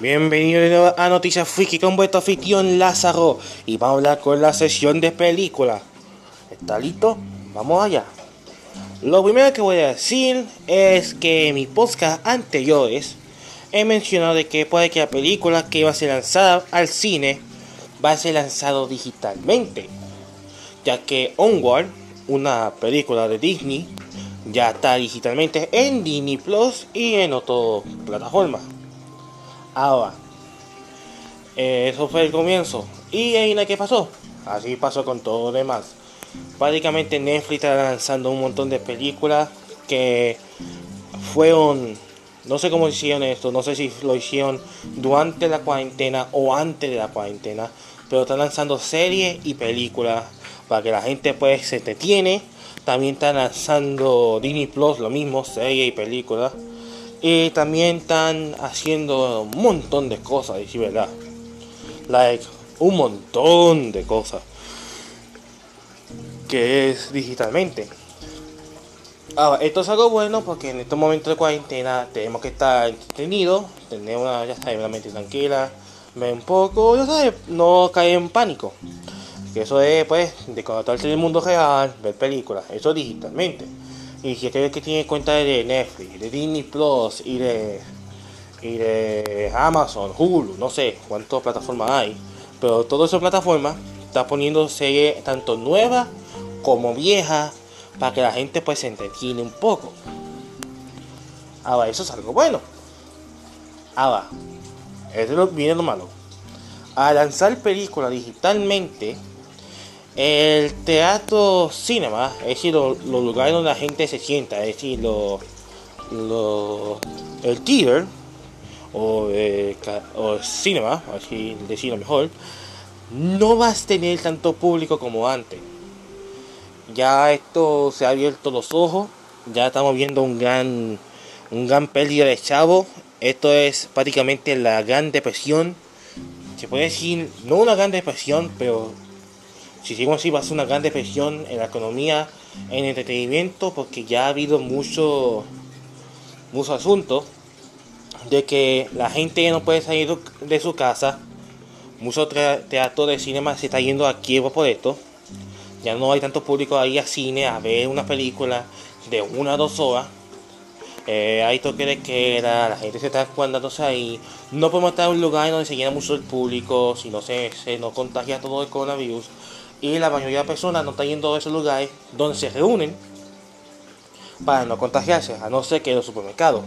Bienvenido de nuevo a Noticias Friki con vuestro anfitrión Lázaro y vamos a hablar con la sesión de películas. ¿Está listo? Vamos allá. Lo primero que voy a decir es que en mis podcast anteriores he mencionado de que puede que la película que va a ser lanzada al cine va a ser lanzado digitalmente, ya que Onward, una película de Disney, ya está digitalmente en Disney Plus y en otras plataformas. Ahora, eh, eso fue el comienzo. ¿Y ahí qué pasó? Así pasó con todo lo demás. Prácticamente Netflix está lanzando un montón de películas que fueron, no sé cómo hicieron esto, no sé si lo hicieron durante la cuarentena o antes de la cuarentena, pero están lanzando series y películas para que la gente pues se entretiene. También están lanzando Disney Plus, lo mismo, series y películas. Y también están haciendo un montón de cosas, y verdad. Like, un montón de cosas. Que es digitalmente. Ahora, esto es algo bueno porque en estos momentos de cuarentena tenemos que estar entretenidos, tener una, ya sabes, una mente tranquila, ver un poco, ya sabes, no caer en pánico. Que eso es, pues, de conectarse en el mundo real, ver películas, eso digitalmente. Y si aquellos que tiene cuenta de Netflix, de Disney Plus y de, y de Amazon, Hulu, no sé cuántas plataformas hay, pero todas esas plataformas están poniendo series tanto nuevas como viejas para que la gente pues se entretiene un poco. Ahora, eso es algo bueno. Ahora, eso viene lo malo. Al lanzar películas digitalmente, el teatro cinema, es decir, los, lugares donde la gente se sienta, es decir, el theater o, el cinema, así decirlo mejor, no vas a tener tanto público como antes. Ya esto se ha abierto los ojos, ya estamos viendo un gran, un gran pérdida de chavo. Esto es prácticamente la gran depresión. Se puede decir, no una gran depresión, pero si seguimos así va a ser una gran depresión en la economía, en el entretenimiento, porque ya ha habido mucho, mucho asunto de que la gente ya no puede salir de su casa. Mucho teatro de cinema se está yendo a quiebra por esto. Ya no hay tanto público ahí a cine a ver una película de una o dos horas. Eh, hay toque de queda, la gente se está cuandándose ahí. No podemos estar en un lugar donde se llena mucho el público, si no se, se nos contagia todo el coronavirus y la mayoría de personas no están yendo a esos lugares donde se reúnen para no contagiarse, a no ser que los supermercados.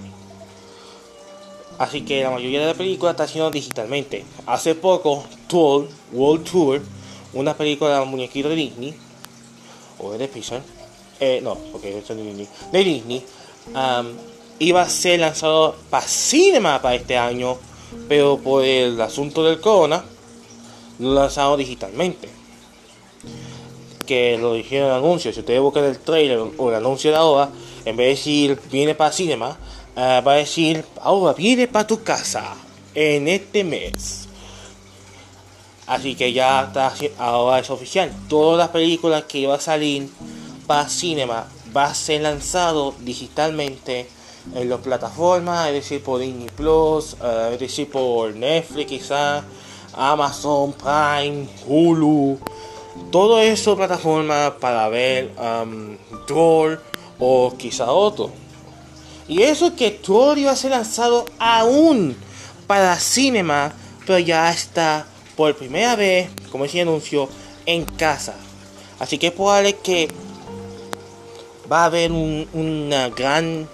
Así que la mayoría de la película está haciendo digitalmente. Hace poco, Tour, World Tour, una película de muñequito de Disney, o de Pixar, eh, no, porque de Disney, de Disney, iba a ser lanzado para cinema para este año, pero por el asunto del corona, lo lanzado digitalmente que lo dijeron en el anuncio. Si ustedes buscan el trailer o el anuncio de ahora, en vez de decir viene para cinema, uh, va a decir ahora viene para tu casa en este mes. Así que ya está, ahora es oficial. Todas las películas que iba a salir para cinema va a ser lanzado digitalmente en las plataformas, es decir, por Disney Plus, uh, es decir, por Netflix quizá, Amazon Prime, Hulu, todo eso plataforma para ver um, Troll o quizá otro. Y eso que Troll iba a ser lanzado aún para cinema, pero ya está por primera vez, como decía anuncio, en casa. Así que es probable que va a haber una gran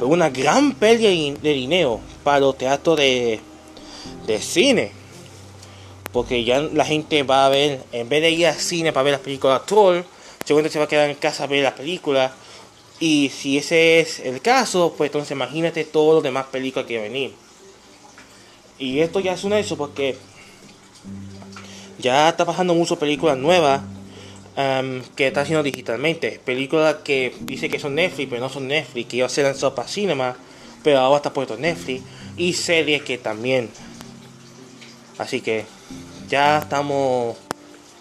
una gran pérdida de dinero para los teatros de cine porque ya la gente va a ver, en vez de ir al cine para ver las películas Troll, seguramente se va a quedar en casa a ver las películas. Y si ese es el caso, pues entonces imagínate todas las demás películas que venir. Y esto ya es un eso porque ya está pasando muchas películas nuevas um, que está haciendo digitalmente. Películas que dice que son Netflix, pero no son Netflix, que iba a ser lanzado para cinema, pero ahora está puesto Netflix. Y series que también. Así que ya estamos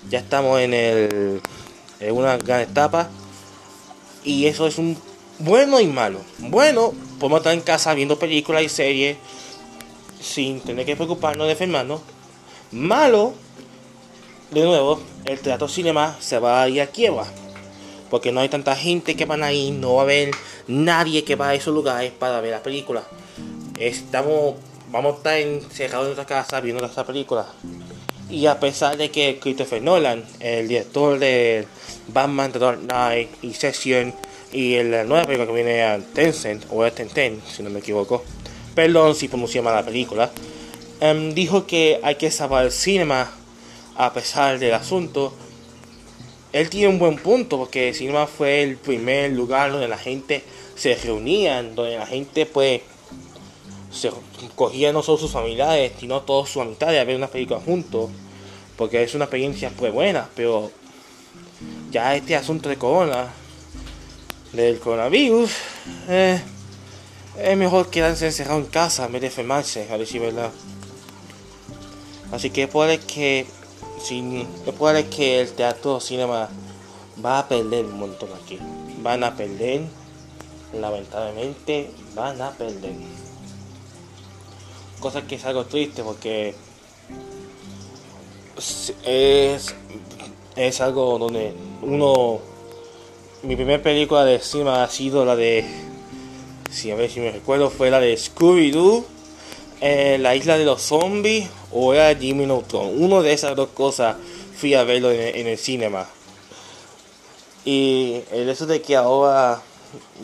ya estamos en el en una gran etapa y eso es un bueno y malo bueno podemos estar en casa viendo películas y series sin tener que preocuparnos de enfermarnos. Malo, de nuevo, el teatro cinema se va a ir a quiebra. Porque no hay tanta gente que van ahí, no va a haber nadie que va a esos lugares para ver la película. Estamos, vamos a estar encerrados en nuestra casa viendo esta película. Y a pesar de que Christopher Nolan, el director de Batman The Dark Knight y Session y la nueva película que viene a Tencent, o es Tencent, si no me equivoco, perdón si pronuncié mal la película, em, dijo que hay que salvar el cinema a pesar del asunto. Él tiene un buen punto porque el cinema fue el primer lugar donde la gente se reunía, donde la gente pues se cogía no solo sus familiares, sino todos sus amistades a ver una película juntos, porque es una experiencia pues buena, pero ya este asunto de corona, del coronavirus, eh, es mejor quedarse encerrado en casa en vez de enfermarse, a decir verdad. Así que puede que, sin, puede que el teatro cinema va a perder un montón aquí. Van a perder, lamentablemente, van a perder. Cosa que es algo triste porque es, es algo donde uno mi primera película de cine ha sido la de si a ver si me recuerdo fue la de Scooby Doo eh, la isla de los zombies o era Jimmy Neutron. Uno de esas dos cosas fui a verlo en, el cinema. Y el hecho de que ahora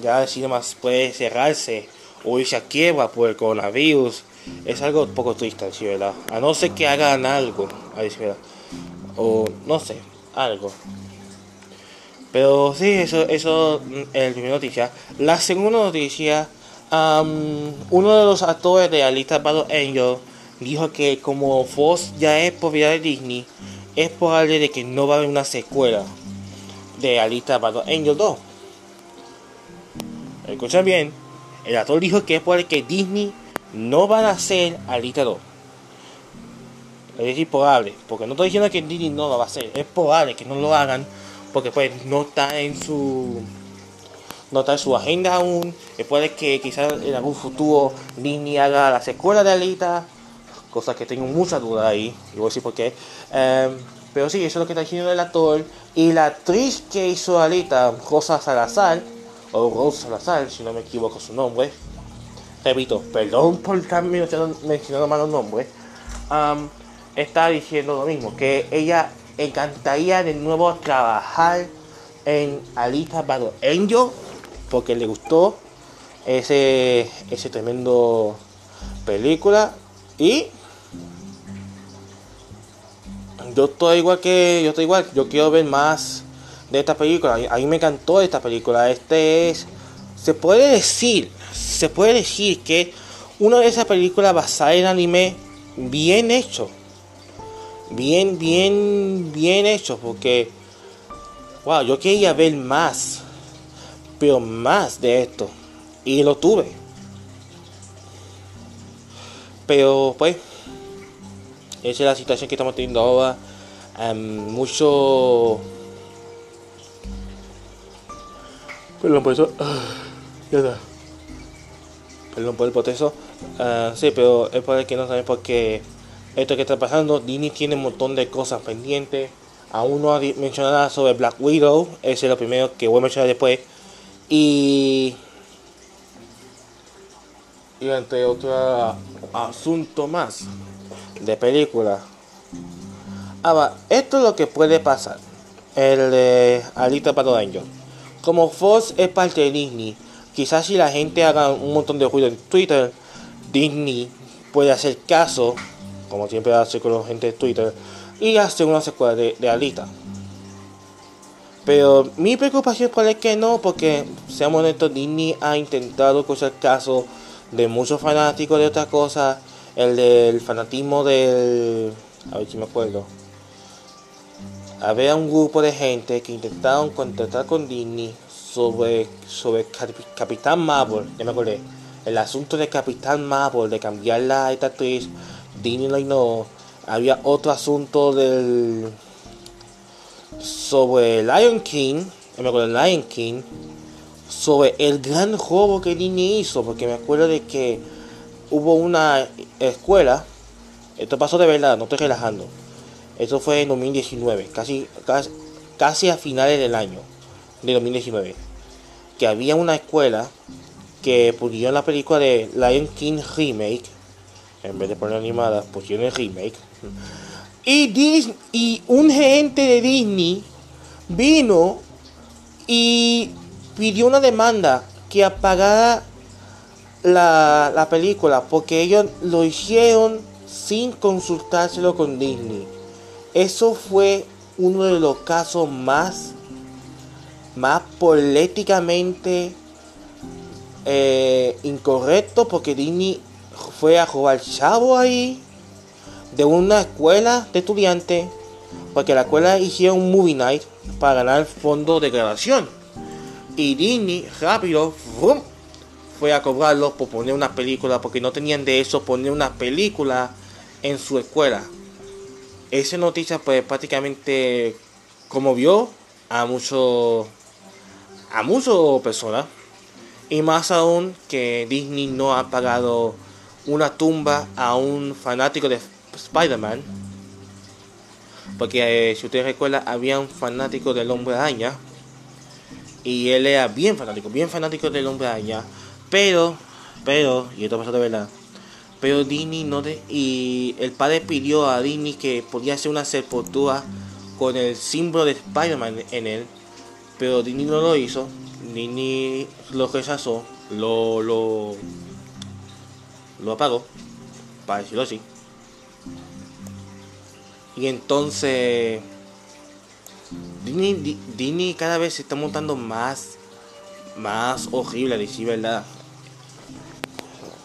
ya el cinema puede cerrarse o irse a quiebra por el coronavirus es algo poco triste, ¿verdad? A no ser que hagan algo, ¿verdad? O no sé, algo. Pero sí, eso, eso es la primera noticia. La segunda noticia, uno de los actores de Alita Battle Angel dijo que como Fox ya es propiedad de Disney, es probable de que no va a haber una secuela de Alita Battle Angel 2. Escuchan bien, el actor dijo que es probable que Disney no van a hacer Alita 2. Es decir, porque no estoy diciendo que Disney no lo va a hacer, es probable que no lo hagan, porque pues no está en su no está en su agenda aún. Después que quizás en algún futuro Disney haga la secuela de Alita, cosa que tengo mucha duda ahí, y voy a decir por qué. Em, pero sí, eso es lo que está diciendo el actor. Y la actriz que hizo Alita, Rosa Salazar, o Rosa Salazar, si no me equivoco su nombre, repito, perdón por estar mencionando, malos nombres, está diciendo lo mismo, que ella encantaría de nuevo trabajar en Alita Battle Angel, porque le gustó ese, ese tremendo película. Y yo estoy igual que yo estoy igual yo quiero ver más de esta película. A mí me encantó esta película. Este es se puede decir se puede decir que una de esas películas basada en anime bien hecho. Bien, bien, bien hecho. Porque, wow, yo quería ver más. Pero más de esto. Y lo tuve. Pero pues, esa es la situación que estamos teniendo ahora. mucho... Perdón por eso. Perdón por el proceso. Uh, sí, pero es el que no saben porque esto que está pasando, Disney tiene un montón de cosas pendientes. Aún no ha mencionado sobre Black Widow, ese es lo primero que voy a mencionar después. Y, y entre otro asunto más de película. Ahora, esto es lo que puede pasar. El de Alita para Angel. Como Fox es parte de Disney Quizás si la gente haga un montón de ruido en Twitter, Disney puede hacer caso, como siempre hace con la gente de Twitter, y hacer una secuela de, Alita. Pero mi preocupación es que no, porque seamos honestos, Disney ha intentado hacer caso de muchos fanáticos de otras cosas. El del fanatismo del. A ver si me acuerdo. Había un grupo de gente que intentaron contactar con Disney sobre, sobre Capitán Marvel, ya me acordé, el asunto de Capitán Marvel, de cambiar la esta Disney no, había otro asunto del sobre Lion King, ya me acuerdo Lion King, sobre el gran juego que Disney hizo, porque me acuerdo de que hubo una escuela, esto pasó de verdad, no estoy relajando. Esto fue en 2019, casi, casi, casi a finales del año de 2019. Que había una escuela que pusieron la película de Lion King Remake. En vez de poner animada, pusieron el remake. Y, Disney, y un gerente de Disney vino y pidió una demanda que apagara la, la película porque ellos lo hicieron sin consultárselo con Disney. Eso fue uno de los casos más, más políticamente eh, incorrectos porque Disney fue a robar chavo ahí de una escuela de estudiantes porque la escuela hicieron un movie night para ganar fondo de grabación. Y Disney rápido fue a cobrarlos por poner una película porque no tenían de eso poner una película en su escuela. Esa noticia pues prácticamente conmovió a muchos a muchas personas y más aún que Disney no ha pagado una tumba a un fanático de Spider-Man porque eh, si ustedes recuerdan había un fanático del hombre araña y él era bien fanático bien fanático del hombre araña pero pero y esto pasó de verdad pero Disney no de, y el padre pidió a Disney que podía hacer una sepultura con el símbolo de Spider-Man en él. Pero Disney no lo hizo. Disney lo rechazó. Lo, lo, lo apagó. Para decirlo así. Y entonces Disney, Disney cada vez se está montando más, más horrible, a decir verdad.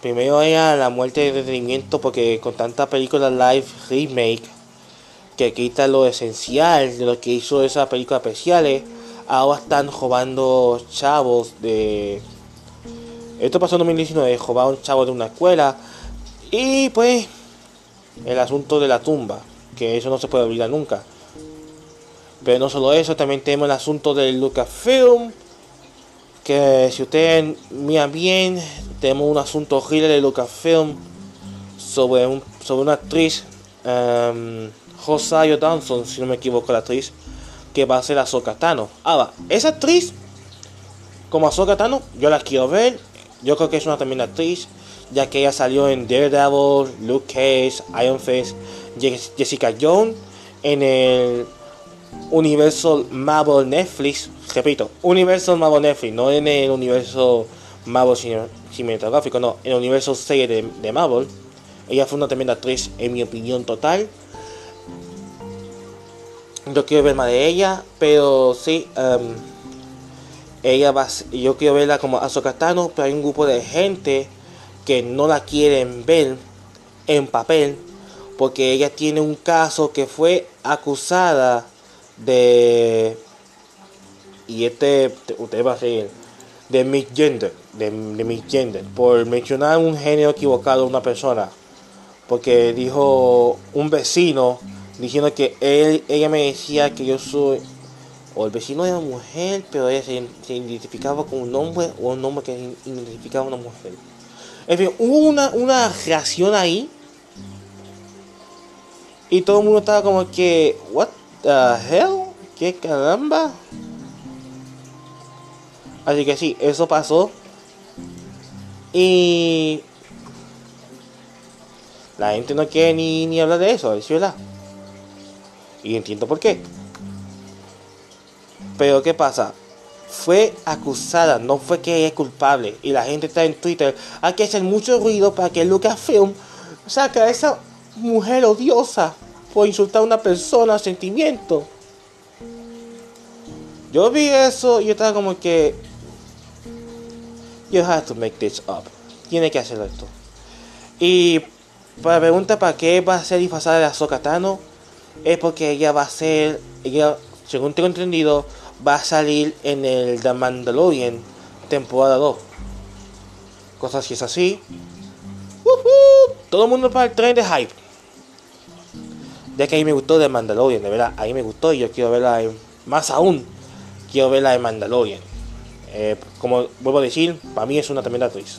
Primero era la muerte de entretenimiento porque con tanta película live remake que quita lo esencial de lo que hizo esas películas especiales, ahora están robando chavos de... Esto pasó en 2019, robaron chavos de una escuela y pues el asunto de la tumba, que eso no se puede olvidar nunca. Pero no solo eso, también tenemos el asunto del Lucasfilm, que si ustedes miran bien, tenemos un asunto horrible de Lucasfilm sobre, un, sobre una actriz, um, Rosario si no me equivoco, la actriz, que va a ser Ahsoka Tano. Ahora, esa actriz, como Ahsoka Tano, yo la quiero ver. Yo creo que es una tremenda actriz, ya que ella salió en Daredevil, Luke Cage, Iron Fist, Jessica Jones, en el Universo Marvel Netflix, repito, Universo Marvel Netflix, no en el universo Marvel cinematográfico, no, en el universo serie de, Marvel. Ella fue una tremenda actriz, en mi opinión total. Yo quiero ver más de ella, pero sí, um, ella va, yo quiero verla como Azokatano, pero hay un grupo de gente que no la quieren ver en papel, porque ella tiene un caso que fue acusada de y este usted va a seguir de misgender de, de misgender por mencionar un género equivocado a una persona porque dijo un vecino diciendo que él ella me decía que yo soy o el vecino era mujer pero ella se, identificaba con un hombre o un hombre que identificaba una mujer en fin hubo una, una reacción ahí y todo el mundo estaba como que what the hell? ¿Qué caramba? Así que sí, eso pasó. Y la gente no quiere ni, ni hablar de eso, es verdad. Y entiendo por qué. Pero ¿qué pasa? Fue acusada, no fue que es culpable. Y la gente está en Twitter. Hay que hacer mucho ruido para que Lucasfilm saque a esa mujer odiosa por insultar a una persona, sentimiento. Yo vi eso y yo estaba como que. You have to make this up. Tiene que hacer esto. Y para la pregunta para qué va a ser disfrazada de Ahsoka Tano, es porque ella va a ser, ella, según tengo entendido, va a salir en el The Mandalorian temporada 2. Cosas si es así. Todo el mundo para el tren de hype ya que a mí me gustó de Mandalorian, de verdad, a mí me gustó y yo quiero verla más aún, quiero verla de Mandalorian. Eh, como vuelvo a decir, para mí es una tremenda actriz.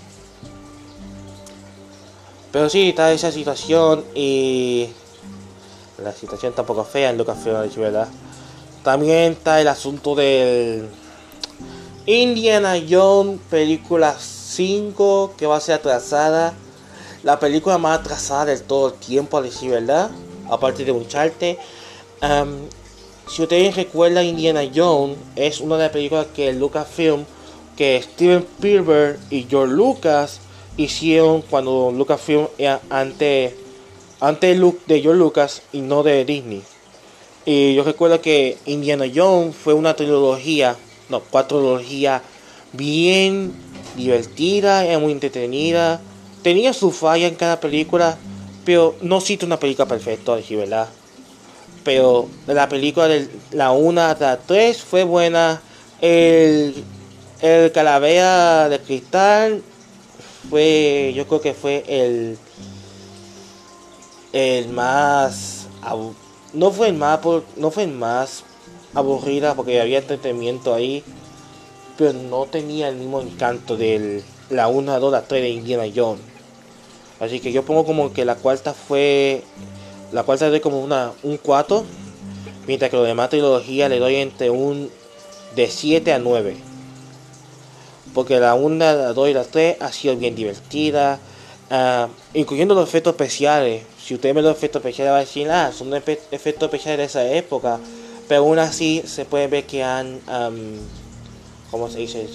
Pero sí, está esa situación y la situación tampoco fea en Lucasfilm, ¿verdad? También está el asunto del Indiana Jones película 5 que va a ser atrasada. La película más atrasada del todo el tiempo, a decir verdad. Aparte de un charte. si ustedes recuerdan, Indiana Jones es una de las películas que Lucasfilm, que Steven Spielberg y George Lucas hicieron cuando Lucasfilm era antes, antes de George Lucas y no de Disney. Y yo recuerdo que Indiana Jones fue una trilogía, no, cuatro trilogías bien divertida, era muy entretenida. Tenía su falla en cada película, pero no existe una película perfecta, ¿verdad? Pero la película de la 1 hasta la 3 fue buena. El, el Calavera de Cristal fue, yo creo que fue el, el más, no fue el más, no fue el más aburrida porque había entretenimiento ahí pero no tenía el mismo encanto de la 1, 2, la 3 de Indiana Jones. Así que yo pongo como que la cuarta fue. La cuarta de como una, un 4. Mientras que lo demás trilogía le doy entre un. De 7 a 9. Porque la 1, la 2 y la 3 ha sido bien divertida. Uh, incluyendo los efectos especiales. Si usted ve los efectos especiales va a decir, ah, son efectos especiales de esa época. Pero aún así se puede ver que han. Um, ¿cómo se dice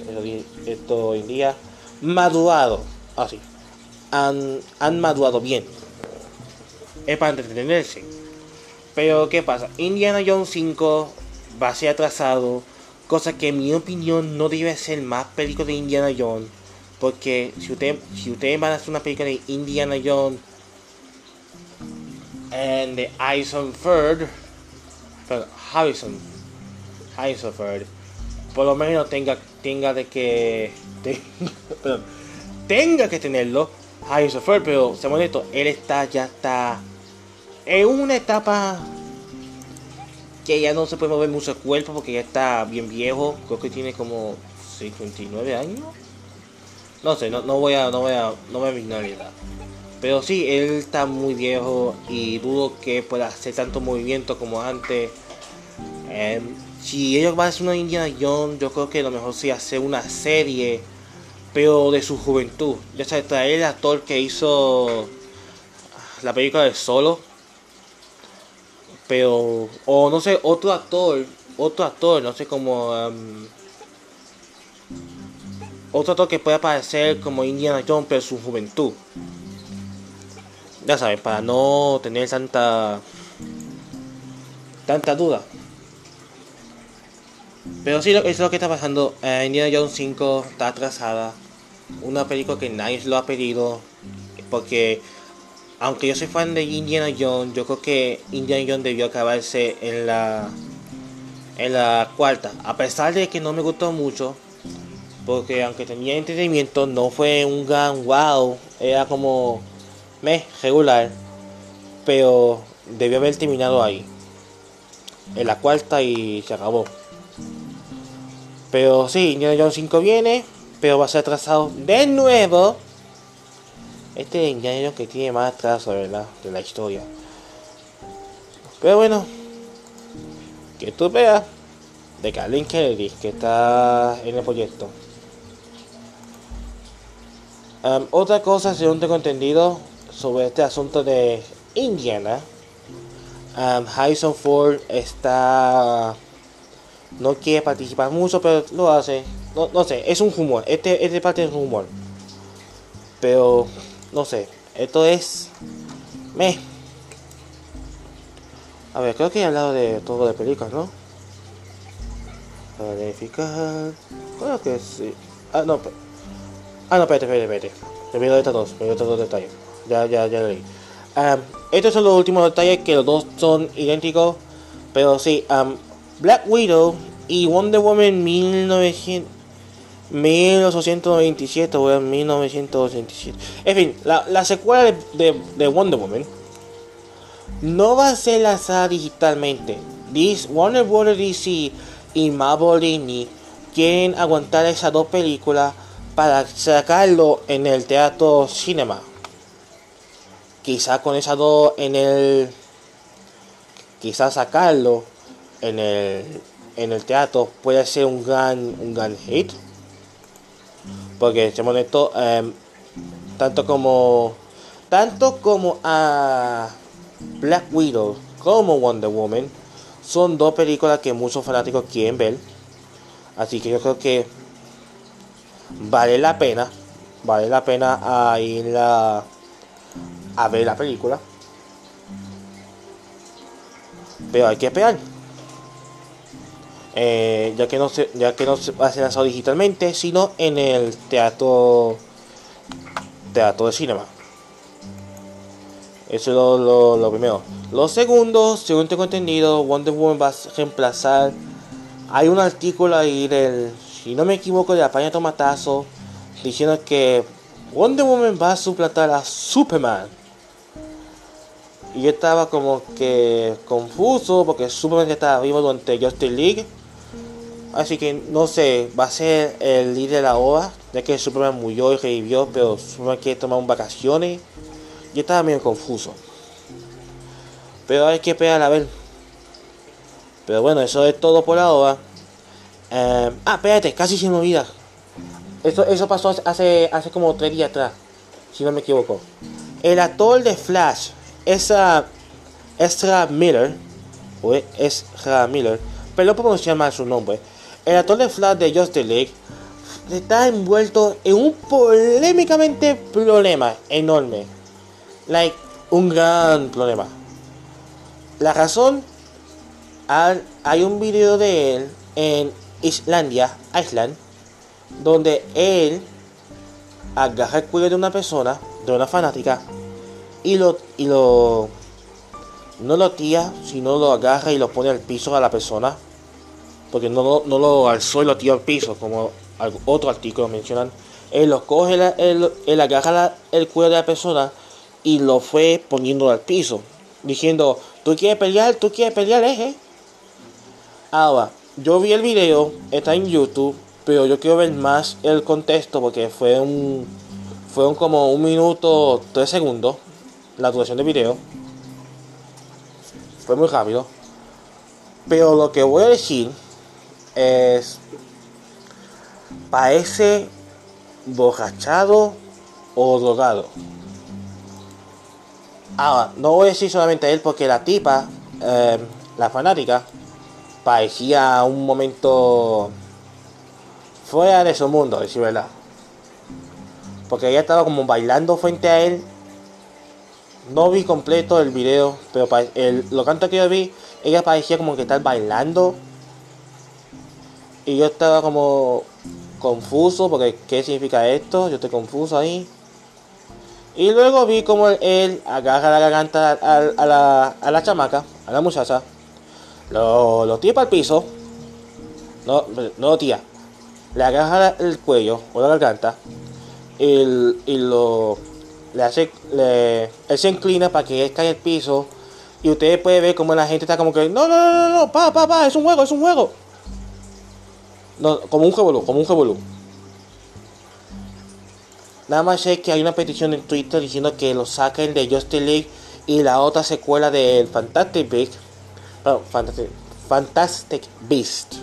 esto hoy día? Madurado, así. Han, han madurado bien. Es para entretenerse. Pero ¿qué pasa? Indiana Jones 5 va a ser atrasado. Cosa que en mi opinión no debe ser más película de Indiana Jones. Porque si usted, si ustedes van a hacer una película de Indiana Jones and the Harrison Ford, Harrison, Harrison Ford, por lo menos tenga, tenga de que. tenga que tenerlo. Harrison Ford, pero se esto, él está, ya está en una etapa que ya no se puede mover mucho el cuerpo porque ya está bien viejo. Creo que tiene como 59 años. No sé, no, no voy a, no voy a, no voy a edad. Pero sí, él está muy viejo y dudo que pueda hacer tanto movimiento como antes. Em, si ellos van a hacer una Indiana Jones, yo creo que lo mejor sería hacer una serie, pero de su juventud. Ya sabes, traer el actor que hizo la película de Solo, pero, o no sé, otro actor, otro actor, no sé cómo. Um, otro actor que pueda aparecer como Indiana Jones, pero su juventud. Ya sabes, para no tener tanta. tanta duda. Pero sí, eso es lo que está pasando. Eh, Indiana Jones 5 está atrasada. Una película que nadie lo ha pedido. Porque, aunque yo soy fan de Indiana Jones, yo creo que Indiana Jones debió acabarse en la, en la cuarta. A pesar de que no me gustó mucho. Porque aunque tenía entretenimiento, no fue un gran wow. Era como me regular. Pero debió haber terminado ahí. En la cuarta y se acabó. Pero sí, Indiana Jones 5 viene, pero va a ser atrasado de nuevo. Este Indiana Jones que tiene más atraso, ¿verdad? De la historia. Pero bueno, que tú veas de Kathleen Kennedy que está en el proyecto. Otra cosa, según tengo entendido, sobre este asunto de Indiana, um, Harrison Ford está no quiere participar mucho, pero lo hace. No, no sé, es un humor. Este, este parte es un humor. Pero, no sé, esto es. Me. A ver, creo que he hablado de todo de películas, ¿no? Verificar. Creo que sí. Ah, no. Ah, no, espérate, espérate, espérate. Me olvidé dos, me olvidé estos dos detalles. Ya, ya, ya leí. Um, estos son los últimos detalles que los dos son idénticos. Pero sí, um, Black Widow y Wonder Woman 1900, 1897 o 1987. En fin, la, secuela de, Wonder Woman no va a ser lanzada digitalmente. This, Warner Bros. DC y Marvel Disney quieren aguantar esas dos películas para sacarlo en el teatro cinema. quizás con esas dos en el. Quizás sacarlo en el, en el teatro puede ser un gran, un gran hit. Porque, seamos honestos, em, tanto como. Tanto como a Black Widow como Wonder Woman son dos películas que muchos fanáticos quieren ver. Así que yo creo que vale la pena. Vale la pena a ir a, ver la película. Pero hay que esperar. Eh, ya que no se, ya que no se va a ser lanzado digitalmente, sino en el teatro teatro de cinema. Eso es lo, lo, primero. Lo segundo, según tengo entendido, Wonder Woman va a reemplazar. Hay un artículo ahí del, si no me equivoco, de la página Tomatazo, diciendo que Wonder Woman va a suplantar a Superman. Y yo estaba como que confuso porque Superman ya estaba vivo durante Justice League. Así que no sé, va a ser el líder de la obra, ya que Superman murió y revivió, pero Superman quiere tomar un vacaciones. Yo estaba medio confuso. Pero hay que esperar a ver. Pero bueno, eso es todo por ahora. Eh, ah, espérate, casi se me. Eso, eso pasó hace, hace como tres días atrás, si no me equivoco. El actor de Flash, esa Ezra Miller, o Ezra Miller, pero pronunciar mal su nombre. El actor de Flash de Justice League está envuelto en un polémicamente problema enorme like, un gran problema. La razón, hay un video de él en Islandia, Island, donde él agarra el cuello de una persona, de una fanática, y lo, y lo, no lo tira, sino lo agarra y lo pone al piso a la persona, porque no, no lo alzó y lo tiró al piso, como otro artículo mencionan. Él lo coge, él, él agarra el cuello de la persona y lo fue poniendo al piso, diciendo, tú quieres pelear, tú quieres pelear, eje. Ahora, yo vi el video, está en YouTube, pero yo quiero ver más el contexto porque fue un, fue como un minuto, tres segundos, la duración del video. Fue muy rápido. Pero lo que voy a decir es, parece borrachado o drogado. Ahora, no voy a decir solamente él porque la tipa, eh, la fanática, parecía un momento fuera de su mundo, decir verdad. Porque ella estaba como bailando frente a él. No vi completo el video, pero lo canto que yo vi, ella parecía como que estar bailando. Y yo estaba como confuso porque ¿qué significa esto? Yo estoy confuso ahí. Y luego vi como él agarra la garganta a, la, a la chamaca, a la muchacha, lo, lo tira para el piso, no, no lo tira, le agarra el cuello o la garganta y, lo le hace, le, él se inclina para que él caiga el piso y ustedes pueden ver como la gente está como que no, no, no, no, no, pa, pa, pa, es un juego, es un juego. No, como un juego, como un juego. Nada más sé que hay una petición en Twitter diciendo que lo saquen de Justice League y la otra secuela del Fantastic Beast. Fantastic, Beast.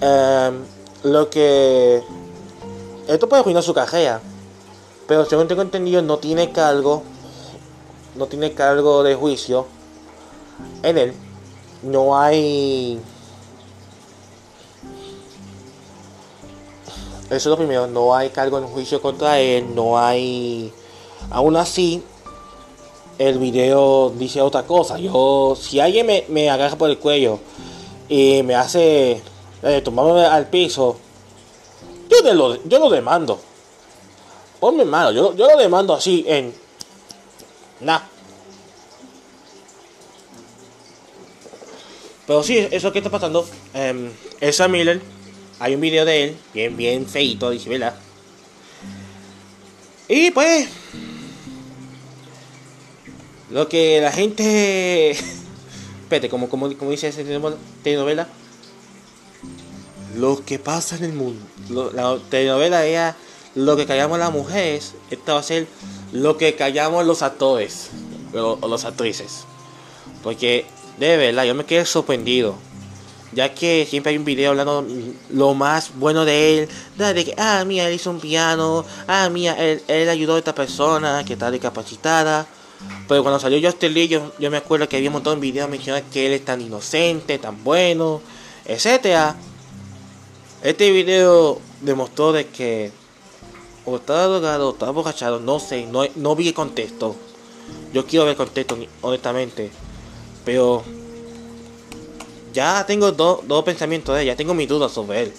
Em, lo que. Esto puede arruinar su carrera. Pero según tengo entendido, no tiene cargo. No tiene cargo de juicio en él. No hay Eso es lo primero, no hay cargo en juicio contra él, no hay... Aún así, el video dice otra cosa. Yo, si alguien me, agarra por el cuello y me hace eh, tomarme al piso, yo, lo, yo lo demando. Ponme mano, yo, yo lo demando así en... Nah. Pero sí, eso que está pasando. Eh, esa Miller hay un video de él, bien, bien feito, dice, ¿verdad? Y pues. Lo que la gente. Espérate, como, como, como dice esa telenovela. Lo que pasa en el mundo. la telenovela era lo que callamos las mujeres. Esta va a ser lo que callamos los actores o los actrices. Porque de verdad yo me quedé sorprendido. Ya que siempre hay un video hablando lo más bueno de él. De que, ah, mira, él hizo un piano. Ah, mira, él, él ayudó a esta persona que está discapacitada. Pero cuando salió Justin Lee, yo, yo me acuerdo que había un montón de videos mencionando que él es tan inocente, tan bueno, etcétera. Este video demostró de que o estaba drogado o estaba borrachado, no sé, no, vi el contexto. Yo quiero ver el contexto, honestamente. Pero ya tengo dos pensamientos de él, ya tengo mis dudas sobre él.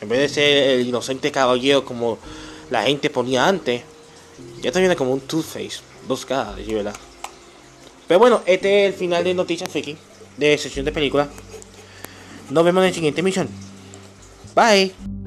En vez de ser el inocente caballero como la gente ponía antes, ya también es como un Two-Face, dos caras, de verdad. Pero bueno, este es el final de Noticias Freaky, de sesión de película. Nos vemos en la siguiente emisión. Bye.